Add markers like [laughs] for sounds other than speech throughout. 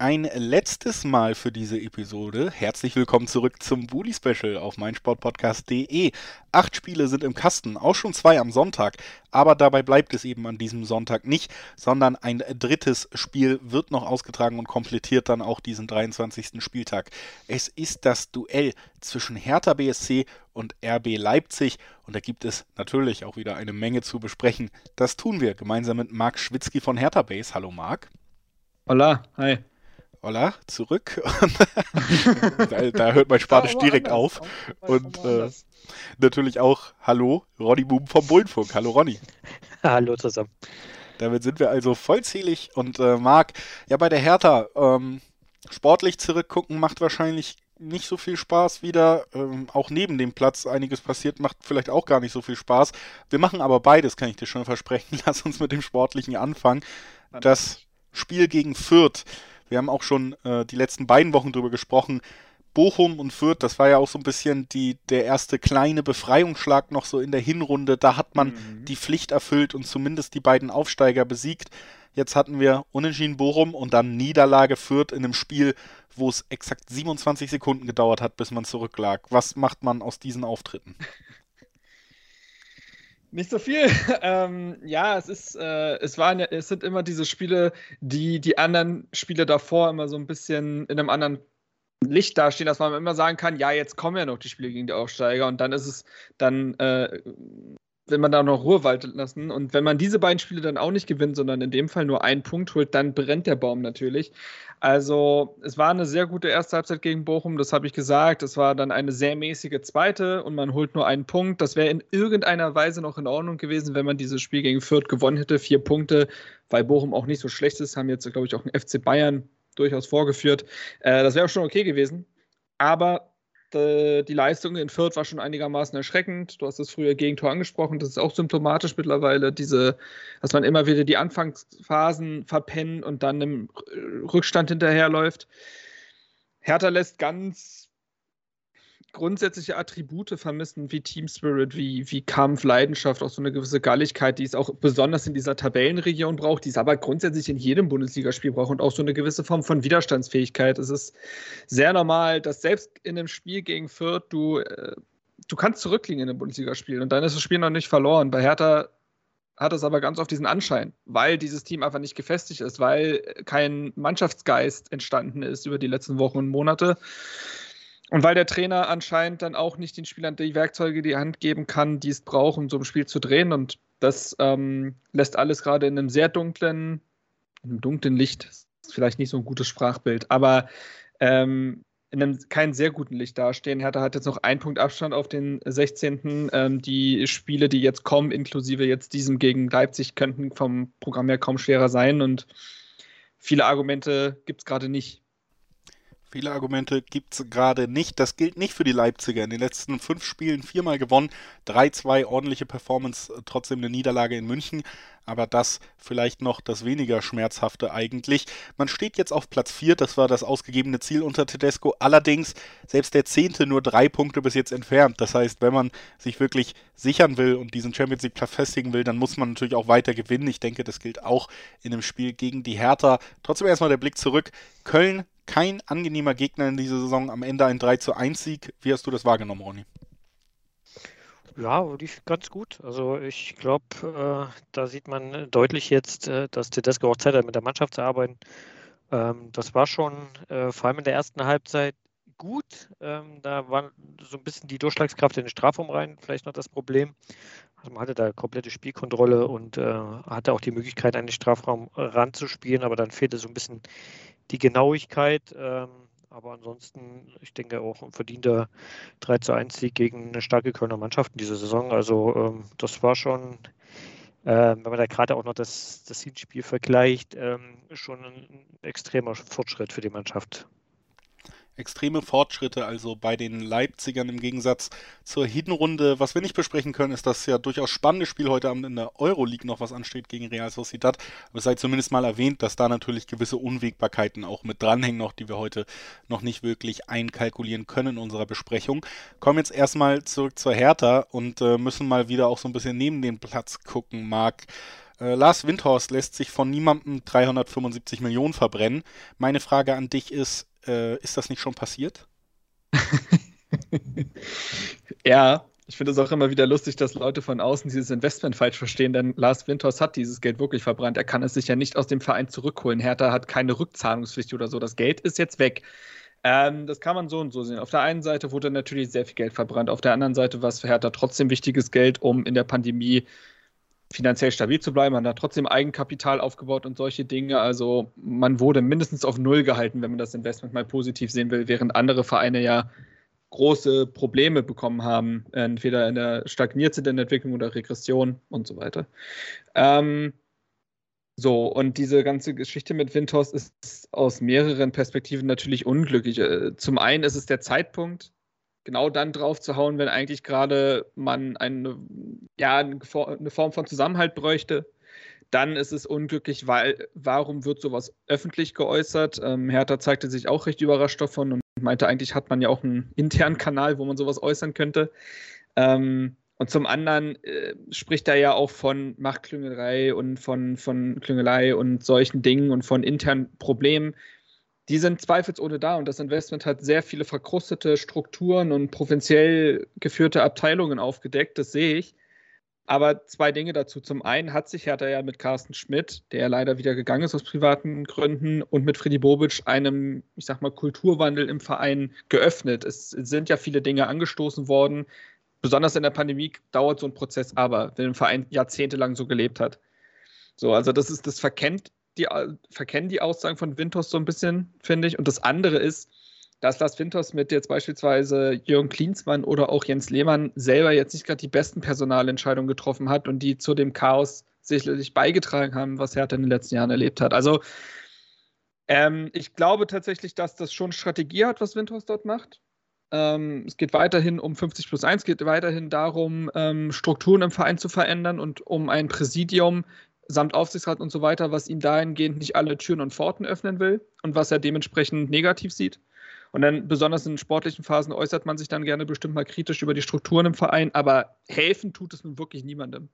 Ein letztes Mal für diese Episode. Herzlich willkommen zurück zum Bully Special auf meinsportpodcast.de. Acht Spiele sind im Kasten, auch schon zwei am Sonntag. Aber dabei bleibt es eben an diesem Sonntag nicht, sondern ein drittes Spiel wird noch ausgetragen und komplettiert dann auch diesen 23. Spieltag. Es ist das Duell zwischen Hertha BSC und RB Leipzig und da gibt es natürlich auch wieder eine Menge zu besprechen. Das tun wir gemeinsam mit Marc Schwitzky von Hertha Base. Hallo Marc. Hola, hi. Hola, zurück. [laughs] da, da, hört mein Spanisch ja, direkt auf. Und äh, natürlich auch Hallo, Ronny Boom vom Bullenfunk. Hallo Ronny. [laughs] Hallo zusammen. Damit sind wir also vollzählig und äh, Marc, ja bei der Hertha, ähm, sportlich zurückgucken macht wahrscheinlich nicht so viel Spaß wieder. Ähm, auch neben dem Platz einiges passiert, macht vielleicht auch gar nicht so viel Spaß. Wir machen aber beides, kann ich dir schon versprechen. [laughs] Lass uns mit dem Sportlichen anfangen. Das Spiel gegen Fürth wir haben auch schon äh, die letzten beiden Wochen drüber gesprochen. Bochum und Fürth, das war ja auch so ein bisschen die, der erste kleine Befreiungsschlag noch so in der Hinrunde. Da hat man mhm. die Pflicht erfüllt und zumindest die beiden Aufsteiger besiegt. Jetzt hatten wir Unentschieden Bochum und dann Niederlage Fürth in einem Spiel, wo es exakt 27 Sekunden gedauert hat, bis man zurücklag. Was macht man aus diesen Auftritten? [laughs] Nicht so viel. [laughs] Ähm, ja, es ist, äh, es waren, es sind immer diese Spiele, die die anderen Spiele davor immer so ein bisschen in einem anderen Licht dastehen, dass man immer sagen kann, ja, jetzt kommen ja noch die Spiele gegen die Aufsteiger und dann ist es, dann äh, will man da noch Ruhe walten lassen. Und wenn man diese beiden Spiele dann auch nicht gewinnt, sondern in dem Fall nur einen Punkt holt, dann brennt der Baum natürlich. Also es war eine sehr gute erste Halbzeit gegen Bochum, das habe ich gesagt. Es war dann eine sehr mäßige zweite und man holt nur einen Punkt. Das wäre in irgendeiner Weise noch in Ordnung gewesen, wenn man dieses Spiel gegen Fürth gewonnen hätte. Vier Punkte, weil Bochum auch nicht so schlecht ist, haben jetzt, glaube ich, auch ein FC Bayern durchaus vorgeführt. Äh, das wäre auch schon okay gewesen. Aber die Leistung in Fürth war schon einigermaßen erschreckend. Du hast das früher Gegentor angesprochen. Das ist auch symptomatisch mittlerweile, diese, dass man immer wieder die Anfangsphasen verpennt und dann im Rückstand hinterherläuft. Hertha lässt ganz grundsätzliche Attribute vermissen, wie Team Spirit, wie, wie Kampf, Leidenschaft, auch so eine gewisse Galligkeit, die es auch besonders in dieser Tabellenregion braucht, die es aber grundsätzlich in jedem Bundesligaspiel braucht und auch so eine gewisse Form von Widerstandsfähigkeit. Es ist sehr normal, dass selbst in einem Spiel gegen Fürth du, äh, du kannst zurückliegen in einem Bundesligaspiel und dann ist das Spiel noch nicht verloren. Bei Hertha hat es aber ganz oft diesen Anschein, weil dieses Team einfach nicht gefestigt ist, weil kein Mannschaftsgeist entstanden ist über die letzten Wochen und Monate. Und weil der Trainer anscheinend dann auch nicht den Spielern die Werkzeuge die Hand geben kann, die es braucht, um so ein Spiel zu drehen. Und das ähm, lässt alles gerade in einem sehr dunklen, in einem dunklen Licht, ist vielleicht nicht so ein gutes Sprachbild, aber ähm, in einem kein sehr guten Licht dastehen. Hertha hat jetzt noch einen Punkt Abstand auf den 16. Ähm, die Spiele, die jetzt kommen, inklusive jetzt diesem gegen Leipzig, könnten vom Programm her kaum schwerer sein. Und viele Argumente gibt es gerade nicht. Viele Argumente gibt es gerade nicht. Das gilt nicht für die Leipziger. In den letzten fünf Spielen viermal gewonnen. 3-2 ordentliche Performance, äh, trotzdem eine Niederlage in München. Aber das vielleicht noch das weniger schmerzhafte eigentlich. Man steht jetzt auf Platz 4, das war das ausgegebene Ziel unter Tedesco. Allerdings selbst der Zehnte nur drei Punkte bis jetzt entfernt. Das heißt, wenn man sich wirklich sichern will und diesen Champions League Platz festigen will, dann muss man natürlich auch weiter gewinnen. Ich denke, das gilt auch in dem Spiel gegen die Hertha. Trotzdem erstmal der Blick zurück. Köln kein angenehmer Gegner in dieser Saison. Am Ende ein 3 zu 1 Sieg. Wie hast du das wahrgenommen, Ronny? Ja, lief ganz gut. Also ich glaube, äh, da sieht man deutlich jetzt, äh, dass Tedesco auch Zeit hat, mit der Mannschaft zu arbeiten. Ähm, das war schon äh, vor allem in der ersten Halbzeit gut. Ähm, da war so ein bisschen die Durchschlagskraft in den Strafraum rein, vielleicht noch das Problem. Also man hatte da komplette Spielkontrolle und äh, hatte auch die Möglichkeit, einen Strafraum ranzuspielen, aber dann fehlte so ein bisschen die Genauigkeit. Ähm, aber ansonsten, ich denke auch ein verdienter 3 zu 1 Sieg gegen eine starke Kölner Mannschaft in dieser Saison. Also ähm, das war schon, äh, wenn man da gerade auch noch das, das Hinspiel vergleicht, ähm, schon ein extremer Fortschritt für die Mannschaft. Extreme Fortschritte, also bei den Leipzigern im Gegensatz zur Hinrunde. Was wir nicht besprechen können, ist das ja durchaus spannende Spiel heute Abend in der Euroleague noch, was ansteht gegen Real Sociedad. Aber es sei zumindest mal erwähnt, dass da natürlich gewisse Unwägbarkeiten auch mit dranhängen noch, die wir heute noch nicht wirklich einkalkulieren können in unserer Besprechung. Kommen jetzt erstmal zurück zur Hertha und äh, müssen mal wieder auch so ein bisschen neben den Platz gucken, Marc. Äh, Lars Windhorst lässt sich von niemandem 375 Millionen verbrennen. Meine Frage an dich ist, äh, ist das nicht schon passiert? [laughs] ja, ich finde es auch immer wieder lustig, dass Leute von außen dieses Investment falsch verstehen, denn Lars Winters hat dieses Geld wirklich verbrannt. Er kann es sich ja nicht aus dem Verein zurückholen. Hertha hat keine Rückzahlungspflicht oder so. Das Geld ist jetzt weg. Ähm, das kann man so und so sehen. Auf der einen Seite wurde natürlich sehr viel Geld verbrannt. Auf der anderen Seite war es für Hertha trotzdem wichtiges Geld, um in der Pandemie finanziell stabil zu bleiben. Man hat trotzdem Eigenkapital aufgebaut und solche Dinge. Also man wurde mindestens auf Null gehalten, wenn man das Investment mal positiv sehen will, während andere Vereine ja große Probleme bekommen haben, entweder in der stagniert sind in der Entwicklung oder Regression und so weiter. Ähm, so, und diese ganze Geschichte mit Windhorst ist aus mehreren Perspektiven natürlich unglücklich. Äh, zum einen ist es der Zeitpunkt, genau dann drauf zu hauen, wenn eigentlich gerade man eine, ja, eine Form von Zusammenhalt bräuchte. Dann ist es unglücklich, weil warum wird sowas öffentlich geäußert? Ähm, Hertha zeigte sich auch recht überrascht davon und meinte, eigentlich hat man ja auch einen internen Kanal, wo man sowas äußern könnte. Ähm, und zum anderen äh, spricht er ja auch von Machtklüngelei und von, von Klüngelei und solchen Dingen und von internen Problemen, die sind zweifelsohne da und das Investment hat sehr viele verkrustete Strukturen und provinziell geführte Abteilungen aufgedeckt, das sehe ich. Aber zwei Dinge dazu. Zum einen hat sich Hertha ja mit Carsten Schmidt, der leider wieder gegangen ist aus privaten Gründen, und mit Freddy Bobic einem, ich sag mal, Kulturwandel im Verein geöffnet. Es sind ja viele Dinge angestoßen worden. Besonders in der Pandemie dauert so ein Prozess aber, wenn ein Verein jahrzehntelang so gelebt hat. So, also das ist, das verkennt die, verkennen die Aussagen von Winters so ein bisschen, finde ich. Und das andere ist, dass Lars Winters mit jetzt beispielsweise Jürgen Klinsmann oder auch Jens Lehmann selber jetzt nicht gerade die besten Personalentscheidungen getroffen hat und die zu dem Chaos sicherlich beigetragen haben, was Hertha in den letzten Jahren erlebt hat. Also ähm, ich glaube tatsächlich, dass das schon Strategie hat, was Winters dort macht. Ähm, es geht weiterhin um 50 plus 1, geht weiterhin darum, ähm, Strukturen im Verein zu verändern und um ein Präsidium, samt Aufsichtsrat und so weiter, was ihm dahingehend nicht alle Türen und Pforten öffnen will und was er dementsprechend negativ sieht. Und dann besonders in sportlichen Phasen äußert man sich dann gerne bestimmt mal kritisch über die Strukturen im Verein, aber helfen tut es nun wirklich niemandem.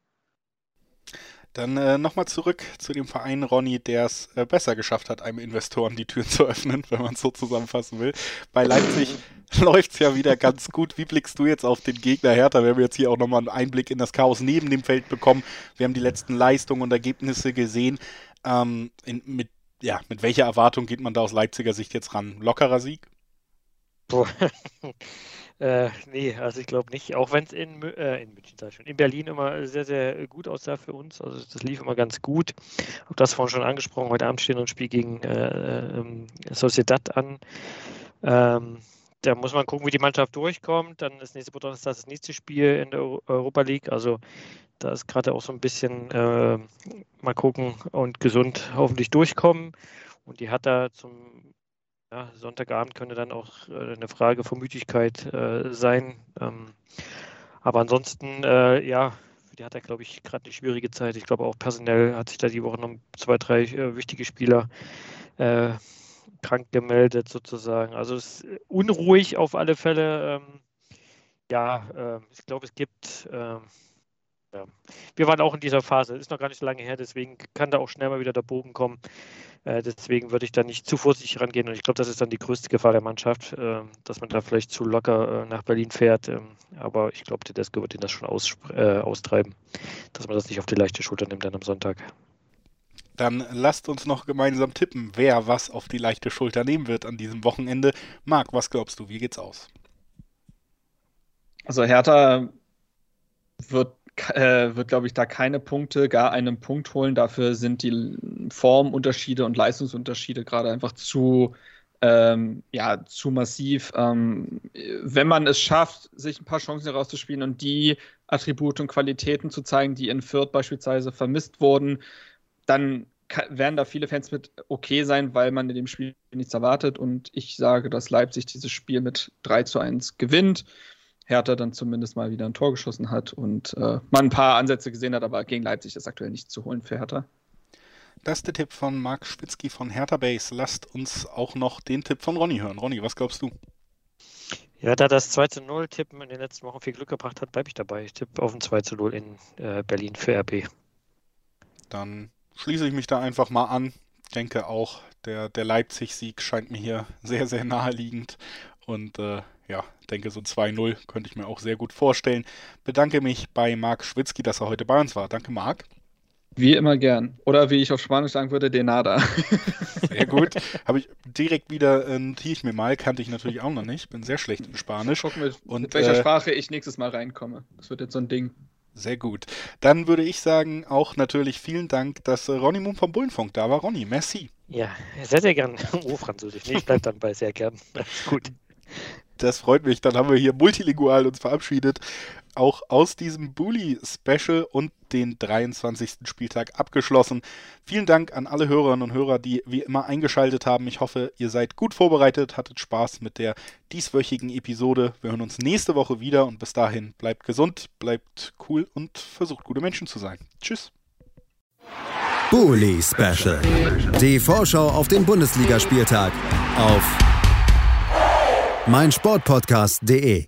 Dann äh, nochmal zurück zu dem Verein Ronny, der es äh, besser geschafft hat, einem Investoren die Türen [laughs] zu öffnen, wenn man es so zusammenfassen will. Bei Leipzig [laughs] läuft es ja wieder ganz gut. Wie blickst du jetzt auf den Gegner Hertha? Wir haben jetzt hier auch nochmal einen Einblick in das Chaos neben dem Feld bekommen. Wir haben die letzten Leistungen und Ergebnisse gesehen. Ähm, in, mit, ja, mit welcher Erwartung geht man da aus Leipziger Sicht jetzt ran? Lockerer Sieg? [laughs] Äh, nee, also ich glaube nicht. Auch wenn es in, äh, in München, sag ich schon, in Berlin immer sehr, sehr gut aussah für uns. Also das lief immer ganz gut. Habe das vorhin schon angesprochen. Heute Abend steht ein Spiel gegen äh, ähm, Sociedad an. Ähm, da muss man gucken, wie die Mannschaft durchkommt. Dann ist nächste Woche das nächste Spiel in der Europa League. Also da ist gerade auch so ein bisschen äh, mal gucken und gesund hoffentlich durchkommen. Und die hat da zum ja, Sonntagabend könnte dann auch äh, eine Frage von Müdigkeit äh, sein. Ähm, aber ansonsten, äh, ja, die hat er, glaube ich, gerade eine schwierige Zeit. Ich glaube auch personell hat sich da die Woche noch zwei, drei äh, wichtige Spieler äh, krank gemeldet sozusagen. Also es ist unruhig auf alle Fälle. Ähm, ja, ähm, ich glaube, es gibt ähm, ja. Wir waren auch in dieser Phase, ist noch gar nicht so lange her, deswegen kann da auch schnell mal wieder der Bogen kommen. Äh, deswegen würde ich da nicht zu vorsichtig rangehen und ich glaube, das ist dann die größte Gefahr der Mannschaft, äh, dass man da vielleicht zu locker äh, nach Berlin fährt. Ähm, aber ich glaube, Tedesco wird ihn das schon aus, äh, austreiben, dass man das nicht auf die leichte Schulter nimmt dann am Sonntag. Dann lasst uns noch gemeinsam tippen, wer was auf die leichte Schulter nehmen wird an diesem Wochenende. Marc, was glaubst du, wie geht's aus? Also Hertha wird äh, wird, glaube ich, da keine Punkte, gar einen Punkt holen. Dafür sind die Formunterschiede und Leistungsunterschiede gerade einfach zu, ähm, ja, zu massiv. Ähm, wenn man es schafft, sich ein paar Chancen herauszuspielen und die Attribute und Qualitäten zu zeigen, die in Fürth beispielsweise vermisst wurden, dann werden da viele Fans mit okay sein, weil man in dem Spiel nichts erwartet. Und ich sage, dass Leipzig dieses Spiel mit 3 zu 1 gewinnt. Hertha dann zumindest mal wieder ein Tor geschossen hat und äh, man ein paar Ansätze gesehen hat, aber gegen Leipzig ist aktuell nicht zu holen für Hertha. Das ist der Tipp von Marc Schwitzky von Hertha Base. Lasst uns auch noch den Tipp von Ronny hören. Ronny, was glaubst du? Ja, da das 2 zu 0 Tippen in den letzten Wochen viel Glück gebracht hat, bleibe ich dabei. Ich tippe auf ein 2 zu 0 in äh, Berlin für RB. Dann schließe ich mich da einfach mal an. Denke auch, der, der Leipzig-Sieg scheint mir hier sehr, sehr naheliegend. Und äh, ja, denke, so 2-0 könnte ich mir auch sehr gut vorstellen. Bedanke mich bei Marc Schwitzky, dass er heute bei uns war. Danke, Marc. Wie immer gern. Oder wie ich auf Spanisch sagen würde, de nada. [laughs] Sehr gut. Habe ich direkt wieder, äh, notiere ich mir mal, kannte ich natürlich auch noch nicht. Bin sehr schlecht in Spanisch. Gucken wir, Und, mit welcher äh, Sprache ich nächstes Mal reinkomme. Das wird jetzt so ein Ding. Sehr gut. Dann würde ich sagen, auch natürlich vielen Dank, dass äh, Ronny Moon vom Bullenfunk da war. Ronny, merci. Ja, sehr, sehr gern. [laughs] Oh, Französisch. Nee, ich bleib dann bei sehr gern. gut. Das freut mich. Dann haben wir hier multilingual uns verabschiedet. Auch aus diesem Bully-Special und den 23. Spieltag abgeschlossen. Vielen Dank an alle Hörerinnen und Hörer, die wie immer eingeschaltet haben. Ich hoffe, ihr seid gut vorbereitet, hattet Spaß mit der dieswöchigen Episode. Wir hören uns nächste Woche wieder und bis dahin bleibt gesund, bleibt cool und versucht gute Menschen zu sein. Tschüss. Bully Special. Die Vorschau auf den Bundesligaspieltag auf meinsportpodcast.de